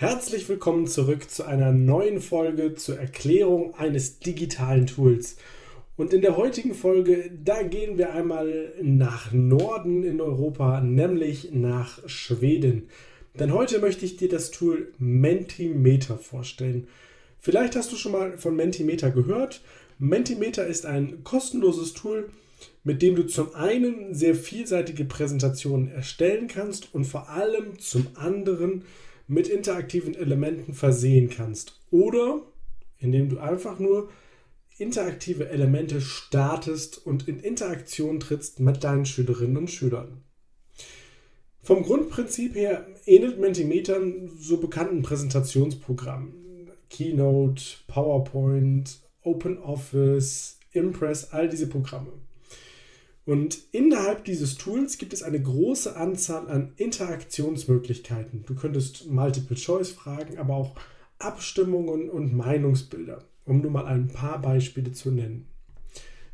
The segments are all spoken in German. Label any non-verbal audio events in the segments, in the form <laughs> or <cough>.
Herzlich willkommen zurück zu einer neuen Folge zur Erklärung eines digitalen Tools. Und in der heutigen Folge, da gehen wir einmal nach Norden in Europa, nämlich nach Schweden. Denn heute möchte ich dir das Tool Mentimeter vorstellen. Vielleicht hast du schon mal von Mentimeter gehört. Mentimeter ist ein kostenloses Tool, mit dem du zum einen sehr vielseitige Präsentationen erstellen kannst und vor allem zum anderen mit interaktiven Elementen versehen kannst. Oder indem du einfach nur interaktive Elemente startest und in Interaktion trittst mit deinen Schülerinnen und Schülern. Vom Grundprinzip her ähnelt Mentimeter so bekannten Präsentationsprogrammen. Keynote, PowerPoint, OpenOffice, Impress, all diese Programme. Und innerhalb dieses Tools gibt es eine große Anzahl an Interaktionsmöglichkeiten. Du könntest Multiple-Choice-Fragen, aber auch Abstimmungen und Meinungsbilder, um nur mal ein paar Beispiele zu nennen.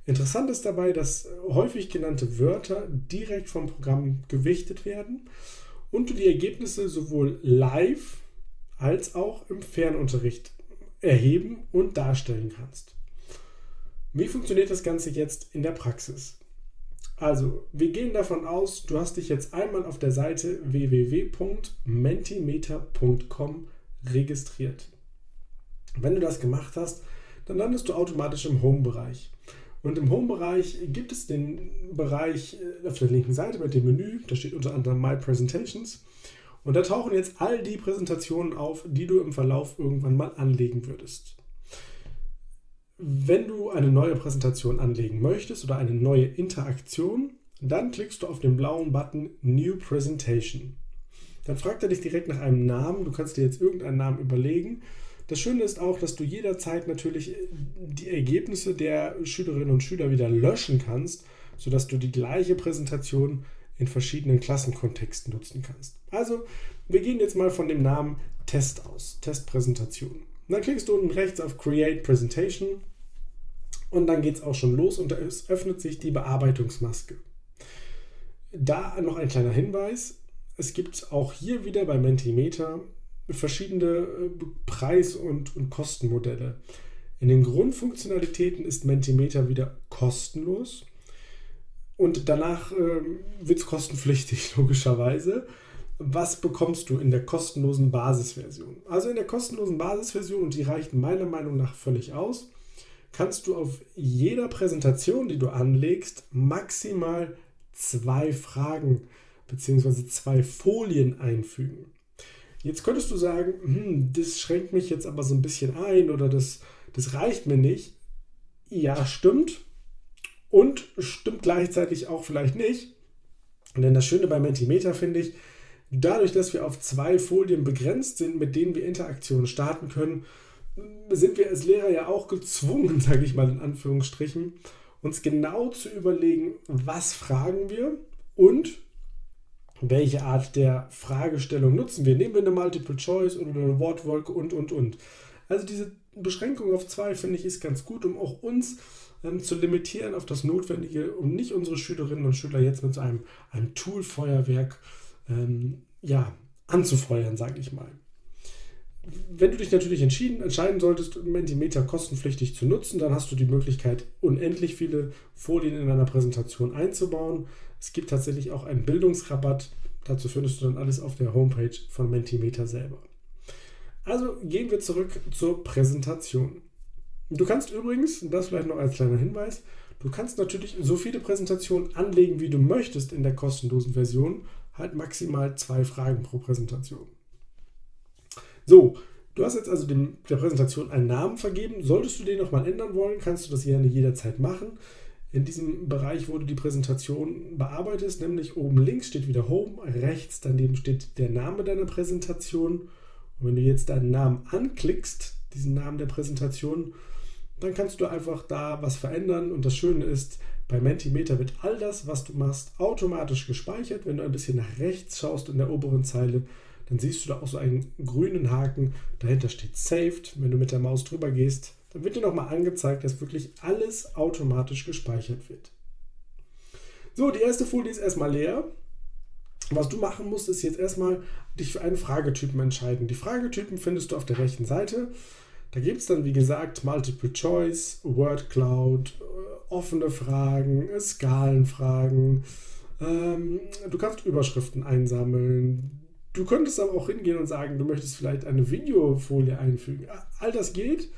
Interessant ist dabei, dass häufig genannte Wörter direkt vom Programm gewichtet werden und du die Ergebnisse sowohl live als auch im Fernunterricht erheben und darstellen kannst. Wie funktioniert das Ganze jetzt in der Praxis? Also, wir gehen davon aus, du hast dich jetzt einmal auf der Seite www.mentimeter.com registriert. Wenn du das gemacht hast, dann landest du automatisch im Home-Bereich. Und im Home-Bereich gibt es den Bereich äh, auf der linken Seite mit dem Menü, da steht unter anderem My Presentations. Und da tauchen jetzt all die Präsentationen auf, die du im Verlauf irgendwann mal anlegen würdest. Wenn du eine neue Präsentation anlegen möchtest oder eine neue Interaktion, dann klickst du auf den blauen Button New Presentation. Dann fragt er dich direkt nach einem Namen. Du kannst dir jetzt irgendeinen Namen überlegen. Das Schöne ist auch, dass du jederzeit natürlich die Ergebnisse der Schülerinnen und Schüler wieder löschen kannst, sodass du die gleiche Präsentation in verschiedenen Klassenkontexten nutzen kannst. Also, wir gehen jetzt mal von dem Namen Test aus, Testpräsentation. Dann klickst du unten rechts auf Create Presentation und dann geht es auch schon los und es öffnet sich die Bearbeitungsmaske. Da noch ein kleiner Hinweis. Es gibt auch hier wieder bei Mentimeter verschiedene äh, Preis- und, und Kostenmodelle. In den Grundfunktionalitäten ist Mentimeter wieder kostenlos und danach äh, wird es kostenpflichtig, <laughs> logischerweise was bekommst du in der kostenlosen Basisversion? Also in der kostenlosen Basisversion, und die reicht meiner Meinung nach völlig aus, kannst du auf jeder Präsentation, die du anlegst, maximal zwei Fragen bzw. zwei Folien einfügen. Jetzt könntest du sagen, hm, das schränkt mich jetzt aber so ein bisschen ein oder das, das reicht mir nicht. Ja, stimmt. Und stimmt gleichzeitig auch vielleicht nicht. Denn das Schöne bei Mentimeter finde ich, Dadurch, dass wir auf zwei Folien begrenzt sind, mit denen wir Interaktionen starten können, sind wir als Lehrer ja auch gezwungen, <laughs> sage ich mal in Anführungsstrichen, uns genau zu überlegen, was fragen wir und welche Art der Fragestellung nutzen wir. Nehmen wir eine Multiple Choice oder eine Wortwolke und, und, und. Also diese Beschränkung auf zwei, finde ich, ist ganz gut, um auch uns ähm, zu limitieren auf das Notwendige, um nicht unsere Schülerinnen und Schüler jetzt mit so einem, einem Tool-Feuerwerk ähm, ja, anzufeuern, sage ich mal. Wenn du dich natürlich entschieden, entscheiden solltest, Mentimeter kostenpflichtig zu nutzen, dann hast du die Möglichkeit, unendlich viele Folien in einer Präsentation einzubauen. Es gibt tatsächlich auch einen Bildungsrabatt. Dazu findest du dann alles auf der Homepage von Mentimeter selber. Also gehen wir zurück zur Präsentation. Du kannst übrigens, das vielleicht noch als kleiner Hinweis, Du kannst natürlich so viele Präsentationen anlegen, wie du möchtest in der kostenlosen Version. Halt maximal zwei Fragen pro Präsentation. So, du hast jetzt also dem, der Präsentation einen Namen vergeben. Solltest du den nochmal ändern wollen, kannst du das gerne jederzeit machen. In diesem Bereich, wo du die Präsentation bearbeitest, nämlich oben links steht wieder Home, rechts daneben steht der Name deiner Präsentation. Und wenn du jetzt deinen Namen anklickst, diesen Namen der Präsentation, dann kannst du einfach da was verändern. Und das Schöne ist, bei Mentimeter wird all das, was du machst, automatisch gespeichert. Wenn du ein bisschen nach rechts schaust in der oberen Zeile, dann siehst du da auch so einen grünen Haken. Dahinter steht Saved. Wenn du mit der Maus drüber gehst, dann wird dir nochmal angezeigt, dass wirklich alles automatisch gespeichert wird. So, die erste Folie ist erstmal leer. Was du machen musst, ist jetzt erstmal dich für einen Fragetypen entscheiden. Die Fragetypen findest du auf der rechten Seite. Da gibt es dann, wie gesagt, Multiple Choice, Word Cloud, offene Fragen, Skalenfragen. Ähm, du kannst Überschriften einsammeln. Du könntest aber auch hingehen und sagen, du möchtest vielleicht eine Videofolie einfügen. All das geht.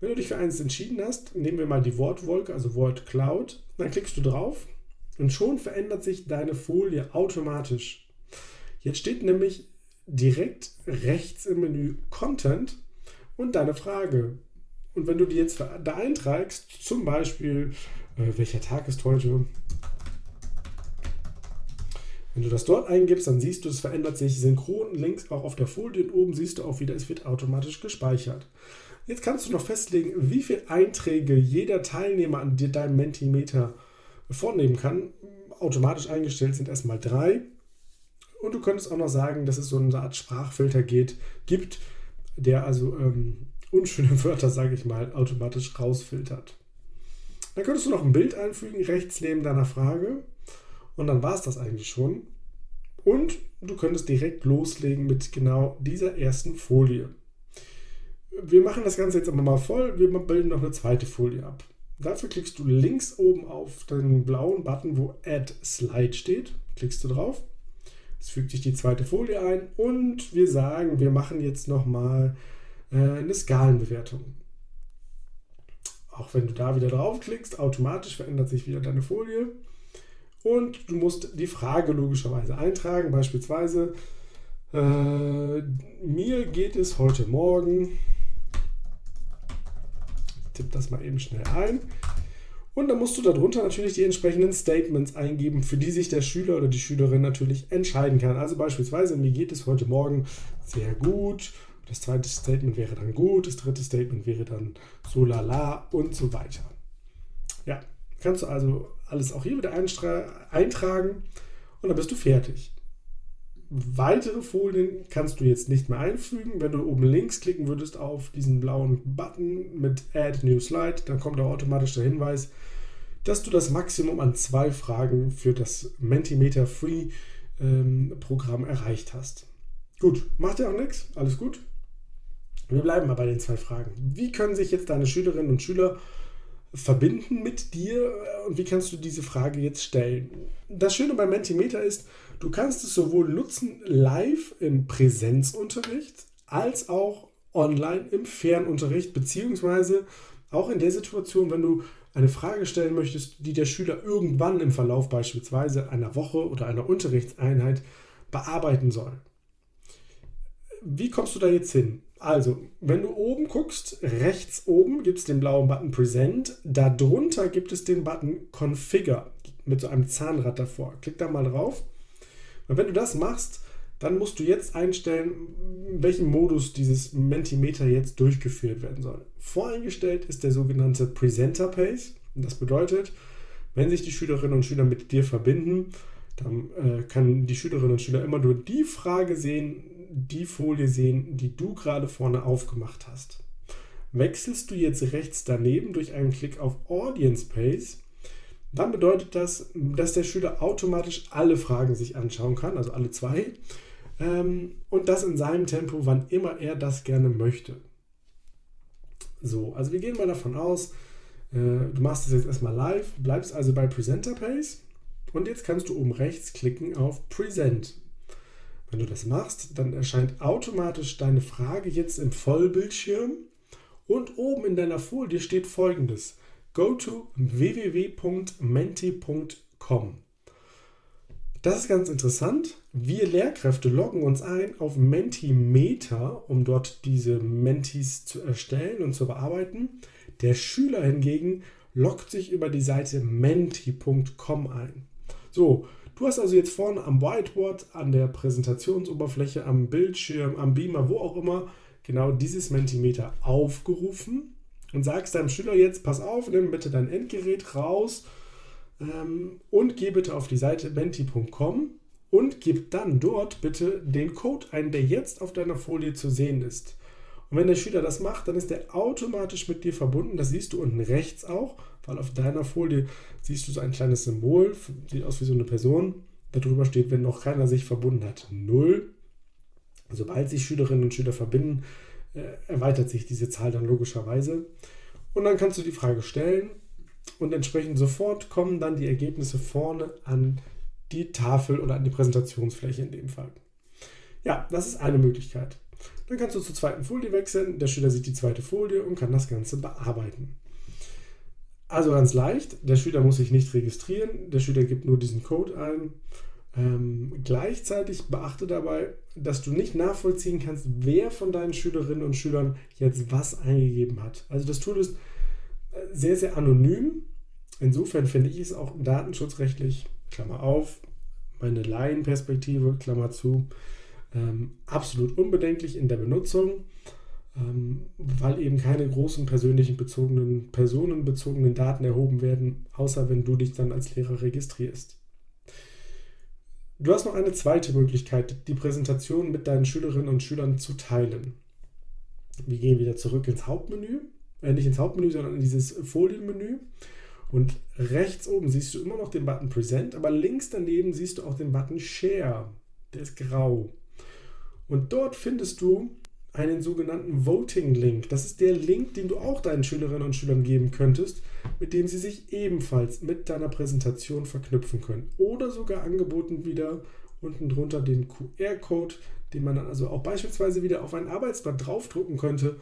Wenn du dich für eins entschieden hast, nehmen wir mal die Wortwolke, also Word Cloud, dann klickst du drauf und schon verändert sich deine Folie automatisch. Jetzt steht nämlich direkt rechts im Menü Content und deine Frage. Und wenn du die jetzt da einträgst, zum Beispiel, äh, welcher Tag ist heute? Wenn du das dort eingibst, dann siehst du, es verändert sich synchron links auch auf der Folie und oben siehst du auch wieder, es wird automatisch gespeichert. Jetzt kannst du noch festlegen, wie viele Einträge jeder Teilnehmer an deinem Mentimeter vornehmen kann. Automatisch eingestellt sind erstmal drei. Und du könntest auch noch sagen, dass es so eine Art Sprachfilter geht, gibt, der also ähm, unschöne Wörter, sage ich mal, automatisch rausfiltert. Dann könntest du noch ein Bild einfügen, rechts neben deiner Frage. Und dann war es das eigentlich schon. Und du könntest direkt loslegen mit genau dieser ersten Folie. Wir machen das Ganze jetzt aber mal voll. Wir bilden noch eine zweite Folie ab. Dafür klickst du links oben auf den blauen Button, wo Add Slide steht. Klickst du drauf. Es fügt sich die zweite Folie ein und wir sagen, wir machen jetzt nochmal äh, eine Skalenbewertung. Auch wenn du da wieder draufklickst, automatisch verändert sich wieder deine Folie. Und du musst die Frage logischerweise eintragen. Beispielsweise, äh, mir geht es heute Morgen tippe das mal eben schnell ein. Und dann musst du darunter natürlich die entsprechenden Statements eingeben, für die sich der Schüler oder die Schülerin natürlich entscheiden kann. Also beispielsweise, mir geht es heute Morgen sehr gut. Das zweite Statement wäre dann gut, das dritte Statement wäre dann so lala und so weiter. Ja, kannst du also alles auch hier wieder eintragen und dann bist du fertig. Weitere Folien kannst du jetzt nicht mehr einfügen. Wenn du oben links klicken würdest auf diesen blauen Button mit Add New Slide, dann kommt auch automatisch der Hinweis, dass du das Maximum an zwei Fragen für das Mentimeter Free ähm, Programm erreicht hast. Gut, macht ja auch nichts, alles gut. Wir bleiben mal bei den zwei Fragen. Wie können sich jetzt deine Schülerinnen und Schüler verbinden mit dir und wie kannst du diese Frage jetzt stellen? Das Schöne bei Mentimeter ist, du kannst es sowohl nutzen live im Präsenzunterricht als auch online im Fernunterricht, beziehungsweise auch in der Situation, wenn du eine Frage stellen möchtest, die der Schüler irgendwann im Verlauf beispielsweise einer Woche oder einer Unterrichtseinheit bearbeiten soll. Wie kommst du da jetzt hin? Also, wenn du oben guckst, rechts oben gibt es den blauen Button Present. Darunter gibt es den Button Configure mit so einem Zahnrad davor. Klick da mal drauf. Und wenn du das machst, dann musst du jetzt einstellen, in welchem Modus dieses Mentimeter jetzt durchgeführt werden soll. Voreingestellt ist der sogenannte Presenter Pace. Und das bedeutet, wenn sich die Schülerinnen und Schüler mit dir verbinden, dann äh, kann die Schülerinnen und Schüler immer nur die Frage sehen, die Folie sehen, die du gerade vorne aufgemacht hast. Wechselst du jetzt rechts daneben durch einen Klick auf Audience Pace, dann bedeutet das, dass der Schüler automatisch alle Fragen sich anschauen kann, also alle zwei, ähm, und das in seinem Tempo, wann immer er das gerne möchte. So, also wir gehen mal davon aus, äh, du machst das jetzt erstmal live, bleibst also bei Presenter Pace und jetzt kannst du oben rechts klicken auf Present. Wenn du das machst, dann erscheint automatisch deine Frage jetzt im Vollbildschirm und oben in deiner Folie steht folgendes. go to www.menti.com. Das ist ganz interessant. Wir Lehrkräfte loggen uns ein auf Mentimeter, um dort diese Mentis zu erstellen und zu bearbeiten. Der Schüler hingegen loggt sich über die Seite menti.com ein. So, du hast also jetzt vorne am Whiteboard, an der Präsentationsoberfläche, am Bildschirm, am Beamer, wo auch immer, genau dieses Mentimeter aufgerufen und sagst deinem Schüler jetzt, pass auf, nimm bitte dein Endgerät raus ähm, und geh bitte auf die Seite menti.com und gib dann dort bitte den Code ein, der jetzt auf deiner Folie zu sehen ist. Und wenn der Schüler das macht, dann ist er automatisch mit dir verbunden. Das siehst du unten rechts auch, weil auf deiner Folie siehst du so ein kleines Symbol, sieht aus wie so eine Person. Darüber steht, wenn noch keiner sich verbunden hat, 0. Sobald sich Schülerinnen und Schüler verbinden, äh, erweitert sich diese Zahl dann logischerweise. Und dann kannst du die Frage stellen und entsprechend sofort kommen dann die Ergebnisse vorne an die Tafel oder an die Präsentationsfläche in dem Fall. Ja, das ist eine Möglichkeit. Dann kannst du zur zweiten Folie wechseln, der Schüler sieht die zweite Folie und kann das Ganze bearbeiten. Also ganz leicht, der Schüler muss sich nicht registrieren, der Schüler gibt nur diesen Code ein. Ähm, gleichzeitig beachte dabei, dass du nicht nachvollziehen kannst, wer von deinen Schülerinnen und Schülern jetzt was eingegeben hat. Also das Tool ist sehr, sehr anonym. Insofern finde ich es auch datenschutzrechtlich, Klammer auf, meine Laienperspektive, Klammer zu, ähm, absolut unbedenklich in der Benutzung, ähm, weil eben keine großen persönlichen bezogenen, personenbezogenen Daten erhoben werden, außer wenn du dich dann als Lehrer registrierst. Du hast noch eine zweite Möglichkeit, die Präsentation mit deinen Schülerinnen und Schülern zu teilen. Wir gehen wieder zurück ins Hauptmenü äh, nicht ins Hauptmenü, sondern in dieses Folienmenü. Und rechts oben siehst du immer noch den Button Present, aber links daneben siehst du auch den Button Share. Der ist grau. Und dort findest du einen sogenannten Voting Link. Das ist der Link, den du auch deinen Schülerinnen und Schülern geben könntest, mit dem sie sich ebenfalls mit deiner Präsentation verknüpfen können. Oder sogar angeboten wieder unten drunter den QR-Code, den man dann also auch beispielsweise wieder auf ein Arbeitsblatt draufdrucken könnte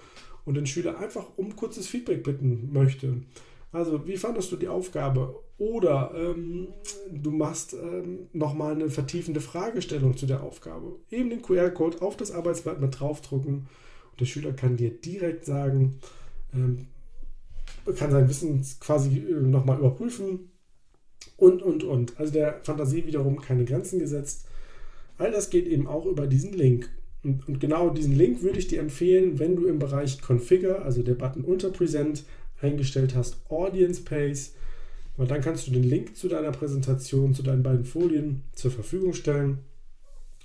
und den Schüler einfach um kurzes Feedback bitten möchte. Also, wie fandest du die Aufgabe? Oder ähm, du machst ähm, nochmal eine vertiefende Fragestellung zu der Aufgabe. Eben den QR-Code auf das Arbeitsblatt mit draufdrucken und der Schüler kann dir direkt sagen, ähm, kann sein Wissen quasi äh, nochmal überprüfen und, und, und. Also der Fantasie wiederum keine Grenzen gesetzt. All das geht eben auch über diesen Link. Und, und, genau diesen Link würde ich dir empfehlen, wenn du im Bereich Configure, also der Button unter Present, eingestellt hast Audience Pace, weil dann kannst du den Link zu deiner Präsentation, zu deinen beiden Folien zur Verfügung stellen.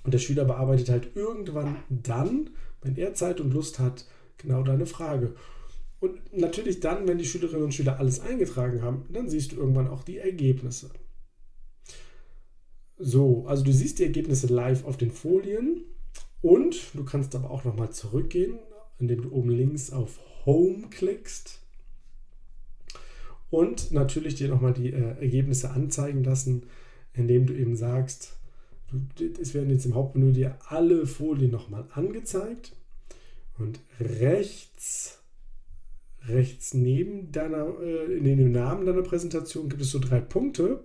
Und der Schüler bearbeitet halt irgendwann dann, wenn er Zeit und Lust hat, genau deine Frage. Und natürlich dann, wenn die Schülerinnen und Schüler alles eingetragen haben, dann siehst du irgendwann auch die Ergebnisse. So, also du siehst die Ergebnisse live auf den Folien und du kannst aber auch nochmal zurückgehen, indem du oben links auf Home klickst und natürlich dir nochmal die äh, Ergebnisse anzeigen lassen, indem du eben sagst, du, es werden jetzt im Hauptmenü dir alle Folien nochmal angezeigt und rechts, rechts neben deiner, äh, in dem Namen deiner Präsentation gibt es so drei Punkte.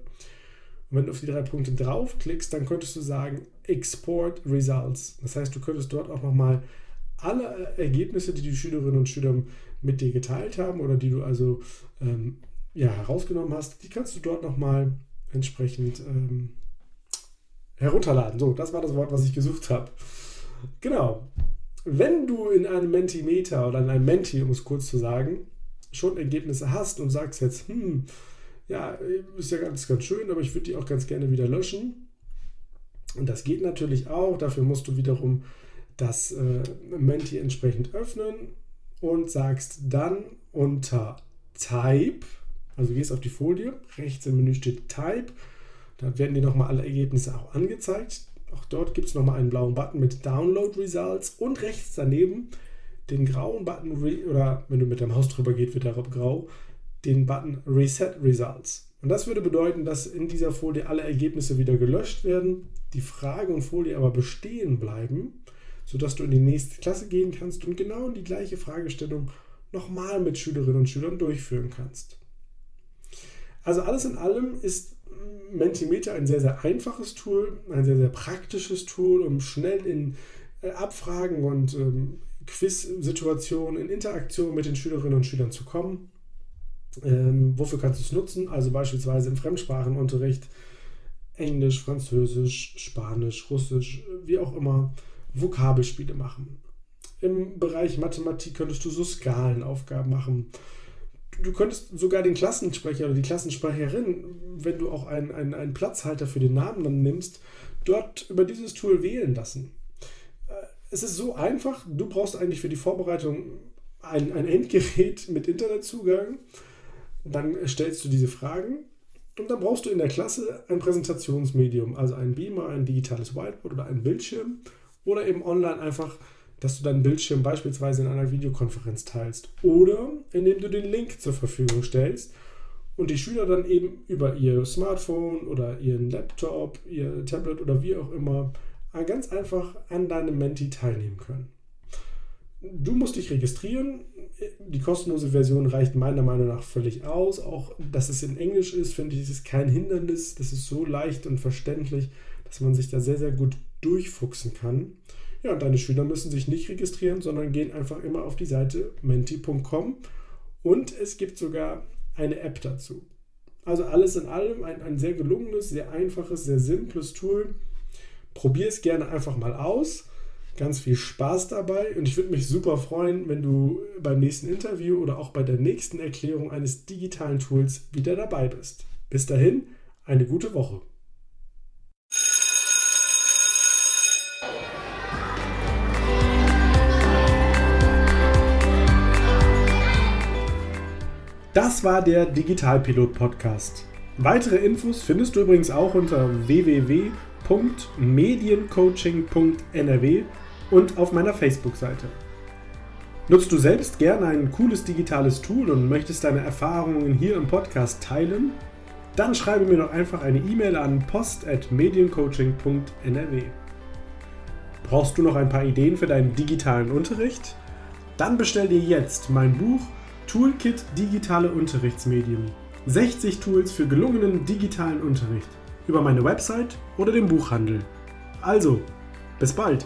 Und wenn du auf die drei Punkte draufklickst, dann könntest du sagen Export Results. Das heißt, du könntest dort auch nochmal alle Ergebnisse, die die Schülerinnen und Schüler mit dir geteilt haben oder die du also ähm, ja, herausgenommen hast, die kannst du dort nochmal entsprechend ähm, herunterladen. So, das war das Wort, was ich gesucht habe. Genau. Wenn du in einem Mentimeter oder in einem Menti, um es kurz zu sagen, schon Ergebnisse hast und sagst jetzt, hm, ja, ist ja ganz, ganz schön, aber ich würde die auch ganz gerne wieder löschen. Und das geht natürlich auch. Dafür musst du wiederum das äh, Menti entsprechend öffnen und sagst dann unter Type, also gehst auf die Folie, rechts im Menü steht Type, da werden dir nochmal alle Ergebnisse auch angezeigt. Auch dort gibt es nochmal einen blauen Button mit Download Results und rechts daneben den grauen Button, oder wenn du mit deinem Haus drüber geht, wird er grau, den Button Reset Results. Und das würde bedeuten, dass in dieser Folie alle Ergebnisse wieder gelöscht werden, die Frage und Folie aber bestehen bleiben, sodass du in die nächste Klasse gehen kannst und genau die gleiche Fragestellung nochmal mit Schülerinnen und Schülern durchführen kannst. Also alles in allem ist Mentimeter ein sehr, sehr einfaches Tool, ein sehr, sehr praktisches Tool, um schnell in äh, Abfragen und ähm, Quiz-Situationen, in Interaktion mit den Schülerinnen und Schülern zu kommen. Ähm, wofür kannst du es nutzen? Also beispielsweise im Fremdsprachenunterricht, Englisch, Französisch, Spanisch, Russisch, wie auch immer, Vokabelspiele machen. Im Bereich Mathematik könntest du so Skalenaufgaben machen. Du könntest sogar den Klassensprecher oder die Klassensprecherin, wenn du auch einen, einen, einen Platzhalter für den Namen dann nimmst, dort über dieses Tool wählen lassen. Äh, es ist so einfach, du brauchst eigentlich für die Vorbereitung ein, ein Endgerät <laughs> mit Internetzugang. Dann stellst du diese Fragen und dann brauchst du in der Klasse ein Präsentationsmedium, also ein Beamer, ein digitales Whiteboard oder ein Bildschirm oder eben online einfach, dass du deinen Bildschirm beispielsweise in einer Videokonferenz teilst oder indem du den Link zur Verfügung stellst und die Schüler dann eben über ihr Smartphone oder ihren Laptop, ihr Tablet oder wie auch immer ganz einfach an deinem Menti teilnehmen können. Du musst dich registrieren. Die kostenlose Version reicht meiner Meinung nach völlig aus. Auch, dass es in Englisch ist, finde ich, ist kein Hindernis. Das ist so leicht und verständlich, dass man sich da sehr, sehr gut durchfuchsen kann. Ja, und deine Schüler müssen sich nicht registrieren, sondern gehen einfach immer auf die Seite menti.com und es gibt sogar eine App dazu. Also alles in allem ein, ein sehr gelungenes, sehr einfaches, sehr simples Tool. Probier es gerne einfach mal aus ganz viel Spaß dabei und ich würde mich super freuen, wenn du beim nächsten Interview oder auch bei der nächsten Erklärung eines digitalen Tools wieder dabei bist. Bis dahin, eine gute Woche. Das war der Digitalpilot Podcast. Weitere Infos findest du übrigens auch unter www.mediencoaching.nrw und auf meiner Facebook-Seite. Nutzt du selbst gerne ein cooles digitales Tool und möchtest deine Erfahrungen hier im Podcast teilen? Dann schreibe mir doch einfach eine E-Mail an post.mediencoaching.nrw. Brauchst du noch ein paar Ideen für deinen digitalen Unterricht? Dann bestell dir jetzt mein Buch Toolkit Digitale Unterrichtsmedien. 60 Tools für gelungenen digitalen Unterricht über meine Website oder den Buchhandel. Also, bis bald!